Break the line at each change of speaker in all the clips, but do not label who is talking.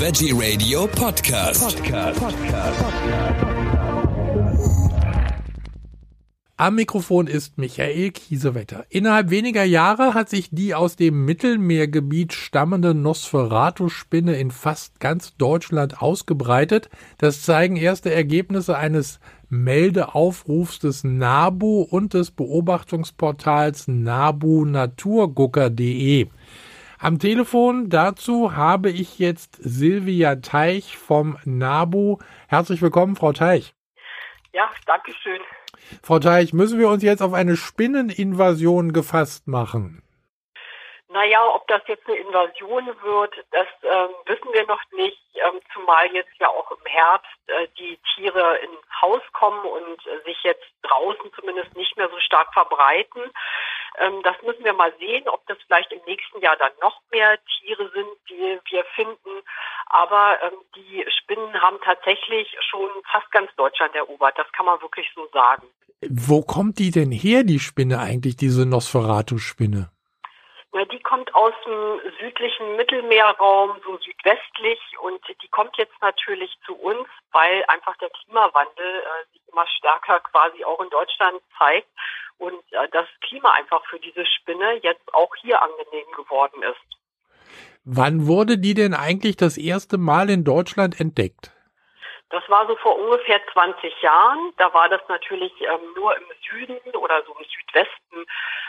Veggie Radio Podcast. Podcast. Podcast.
Am Mikrofon ist Michael Kiesewetter. Innerhalb weniger Jahre hat sich die aus dem Mittelmeergebiet stammende Nosferatu-Spinne in fast ganz Deutschland ausgebreitet. Das zeigen erste Ergebnisse eines Meldeaufrufs des NABU und des Beobachtungsportals nabunaturgucker.de. Am Telefon dazu habe ich jetzt Silvia Teich vom NABU. Herzlich willkommen, Frau Teich.
Ja, danke schön.
Frau Teich, müssen wir uns jetzt auf eine Spinneninvasion gefasst machen?
Naja, ob das jetzt eine Invasion wird, das ähm, wissen wir noch nicht, ähm, zumal jetzt ja auch im Herbst äh, die Tiere ins Haus kommen und äh, sich jetzt draußen zumindest nicht mehr so stark verbreiten. Ähm, das müssen wir mal sehen, ob das vielleicht im nächsten Jahr dann noch mehr Tiere sind, die wir finden. Aber ähm, die Spinnen haben tatsächlich schon fast ganz Deutschland erobert. Das kann man wirklich so sagen.
Wo kommt die denn her, die Spinne eigentlich, diese Nosferatu-Spinne?
Ja, die kommt aus dem südlichen Mittelmeerraum, so südwestlich, und die kommt jetzt natürlich zu uns, weil einfach der Klimawandel äh, sich immer stärker quasi auch in Deutschland zeigt und äh, das Klima einfach für diese Spinne jetzt auch hier angenehm geworden ist.
Wann wurde die denn eigentlich das erste Mal in Deutschland entdeckt?
Das war so vor ungefähr 20 Jahren. Da war das natürlich ähm, nur im Süden oder so im Südwesten.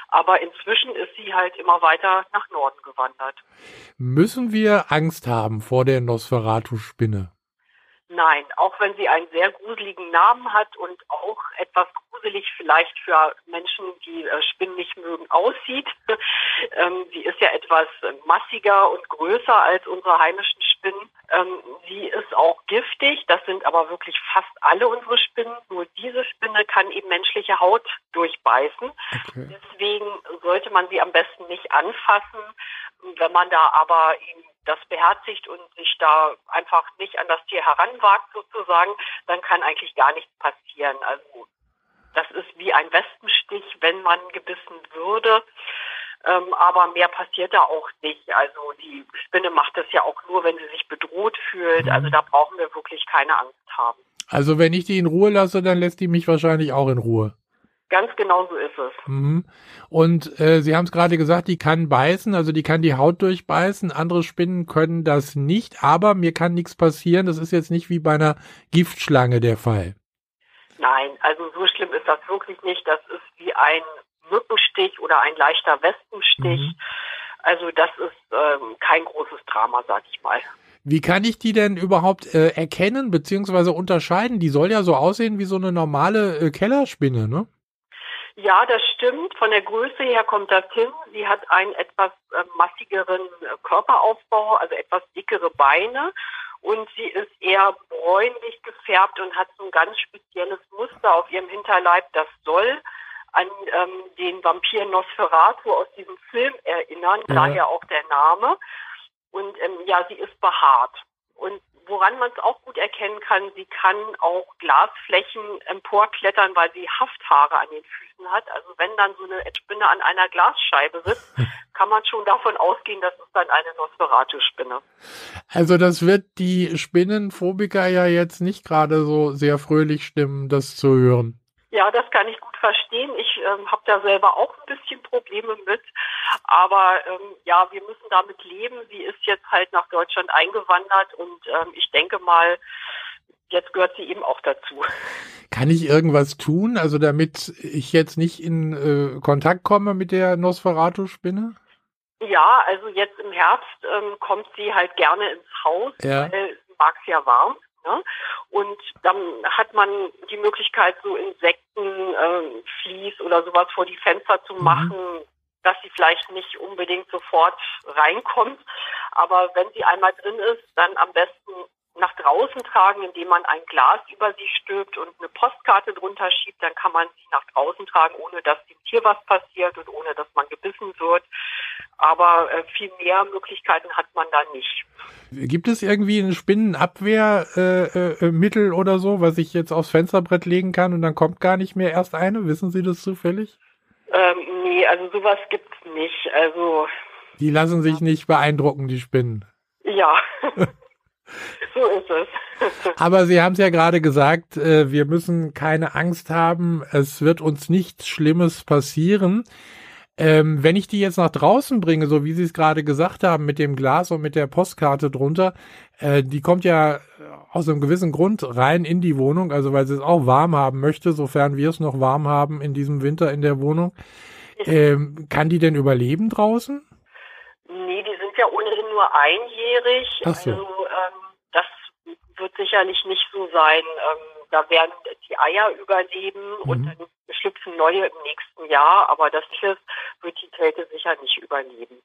Aber inzwischen ist sie halt immer weiter nach Norden gewandert.
Müssen wir Angst haben vor der Nosferatu-Spinne?
Nein, auch wenn sie einen sehr gruseligen Namen hat und auch etwas gruselig vielleicht für Menschen, die äh, Spinnen nicht mögen, aussieht. ähm, sie ist ja etwas massiger und größer als unsere heimischen Spinnen. Ähm, sie ist auch giftig, das sind aber wirklich fast alle unsere Spinnen. Nur diese Spinne kann eben menschliche Haut durchbeißen. Okay. Deswegen sollte man sie am besten nicht anfassen. Wenn man da aber eben das beherzigt und sich da einfach nicht an das Tier heranwagt sozusagen, dann kann eigentlich gar nichts passieren. Also das ist wie ein Wespenstich, wenn man gebissen würde. Ähm, aber mehr passiert da auch nicht. Also die Spinne macht das ja auch nur, wenn sie sich bedroht fühlt. Mhm. Also da brauchen wir wirklich keine Angst haben.
Also wenn ich die in Ruhe lasse, dann lässt die mich wahrscheinlich auch in Ruhe.
Ganz genau so ist es.
Mhm. Und äh, Sie haben es gerade gesagt, die kann beißen, also die kann die Haut durchbeißen. Andere Spinnen können das nicht, aber mir kann nichts passieren. Das ist jetzt nicht wie bei einer Giftschlange der Fall.
Nein, also so schlimm ist das wirklich nicht. Das ist wie ein Mückenstich oder ein leichter Wespenstich. Mhm. Also das ist ähm, kein großes Drama, sag ich mal.
Wie kann ich die denn überhaupt äh, erkennen bzw. unterscheiden? Die soll ja so aussehen wie so eine normale äh, Kellerspinne, ne?
Ja, das stimmt. Von der Größe her kommt das hin. Sie hat einen etwas äh, massigeren äh, Körperaufbau, also etwas dickere Beine und sie ist eher bräunlich gefärbt und hat so ein ganz spezielles Muster auf ihrem Hinterleib. Das soll an ähm, den Vampir Nosferatu aus diesem Film erinnern, ja. daher auch der Name. Und ähm, ja, sie ist behaart. Und woran man es auch gut erkennen kann, sie kann auch Glasflächen emporklettern, weil sie Hafthaare an den Füßen hat. Also wenn dann so eine Spinne an einer Glasscheibe sitzt, kann man schon davon ausgehen, dass es dann eine Nosferatu-Spinne.
Also das wird die Spinnenphobiker ja jetzt nicht gerade so sehr fröhlich stimmen, das zu hören.
Ja, das kann ich gut verstehen. Ich ähm, habe da selber auch ein bisschen Probleme mit. Aber ähm, ja, wir müssen damit leben. Sie ist jetzt halt nach Deutschland eingewandert und ähm, ich denke mal, jetzt gehört sie eben auch dazu.
Kann ich irgendwas tun, also damit ich jetzt nicht in äh, Kontakt komme mit der Nosferatu-Spinne?
Ja, also jetzt im Herbst ähm, kommt sie halt gerne ins Haus, ja. weil mag es ja warm. Ne? Und dann hat man die Möglichkeit, so Insekten, äh, Vlies oder sowas vor die Fenster zu mhm. machen, dass sie vielleicht nicht unbedingt sofort reinkommt. Aber wenn sie einmal drin ist, dann am besten nach draußen tragen, indem man ein Glas über sie stülpt und eine Postkarte drunter schiebt, dann kann man sie nach draußen tragen, ohne dass dem Tier was passiert und ohne dass man gebissen wird. Aber äh, viel mehr Möglichkeiten hat man da nicht.
Gibt es irgendwie ein Spinnenabwehrmittel äh, äh, oder so, was ich jetzt aufs Fensterbrett legen kann und dann kommt gar nicht mehr erst eine? Wissen Sie das zufällig?
Ähm, nee, also sowas gibt's nicht. Also
die lassen sich nicht beeindrucken, die Spinnen.
Ja. So ist es.
Aber Sie haben es ja gerade gesagt, äh, wir müssen keine Angst haben, es wird uns nichts Schlimmes passieren. Ähm, wenn ich die jetzt nach draußen bringe, so wie Sie es gerade gesagt haben, mit dem Glas und mit der Postkarte drunter, äh, die kommt ja aus einem gewissen Grund rein in die Wohnung, also weil sie es auch warm haben möchte, sofern wir es noch warm haben in diesem Winter in der Wohnung. Ähm, kann die denn überleben draußen?
Nee, die sind ja ohnehin nur einjährig.
Ach so.
Also ähm, das wird sicherlich nicht so sein. Ähm, da werden die Eier überleben
Mhm.
und dann schlüpfen neue im nächsten Jahr, aber das Schiff wird die Kälte sicher nicht überleben.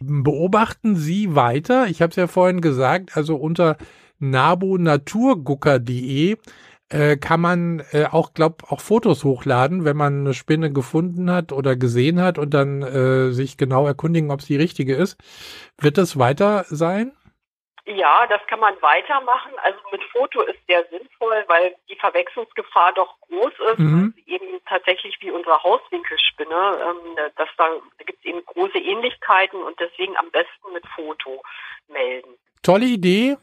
Beobachten Sie weiter? Ich habe es ja vorhin gesagt, also unter nabonaturgucker.de äh, kann man äh, auch, glaub, auch Fotos hochladen, wenn man eine Spinne gefunden hat oder gesehen hat und dann äh, sich genau erkundigen, ob es die richtige ist. Wird das weiter sein?
Ja, das kann man weitermachen. Also mit Foto ist sehr sinnvoll, weil die Verwechslungsgefahr doch groß ist.
Mhm.
Eben tatsächlich wie unsere Hauswinkelspinne. Ähm, dass da, da gibt es eben große Ähnlichkeiten und deswegen am besten mit Foto melden.
Tolle Idee.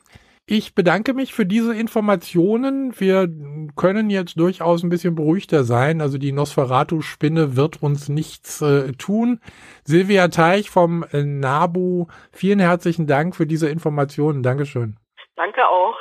Ich bedanke mich für diese Informationen. Wir können jetzt durchaus ein bisschen beruhigter sein. Also die Nosferatu-Spinne wird uns nichts äh, tun. Silvia Teich vom NABU, vielen herzlichen Dank für diese Informationen. Dankeschön.
Danke auch.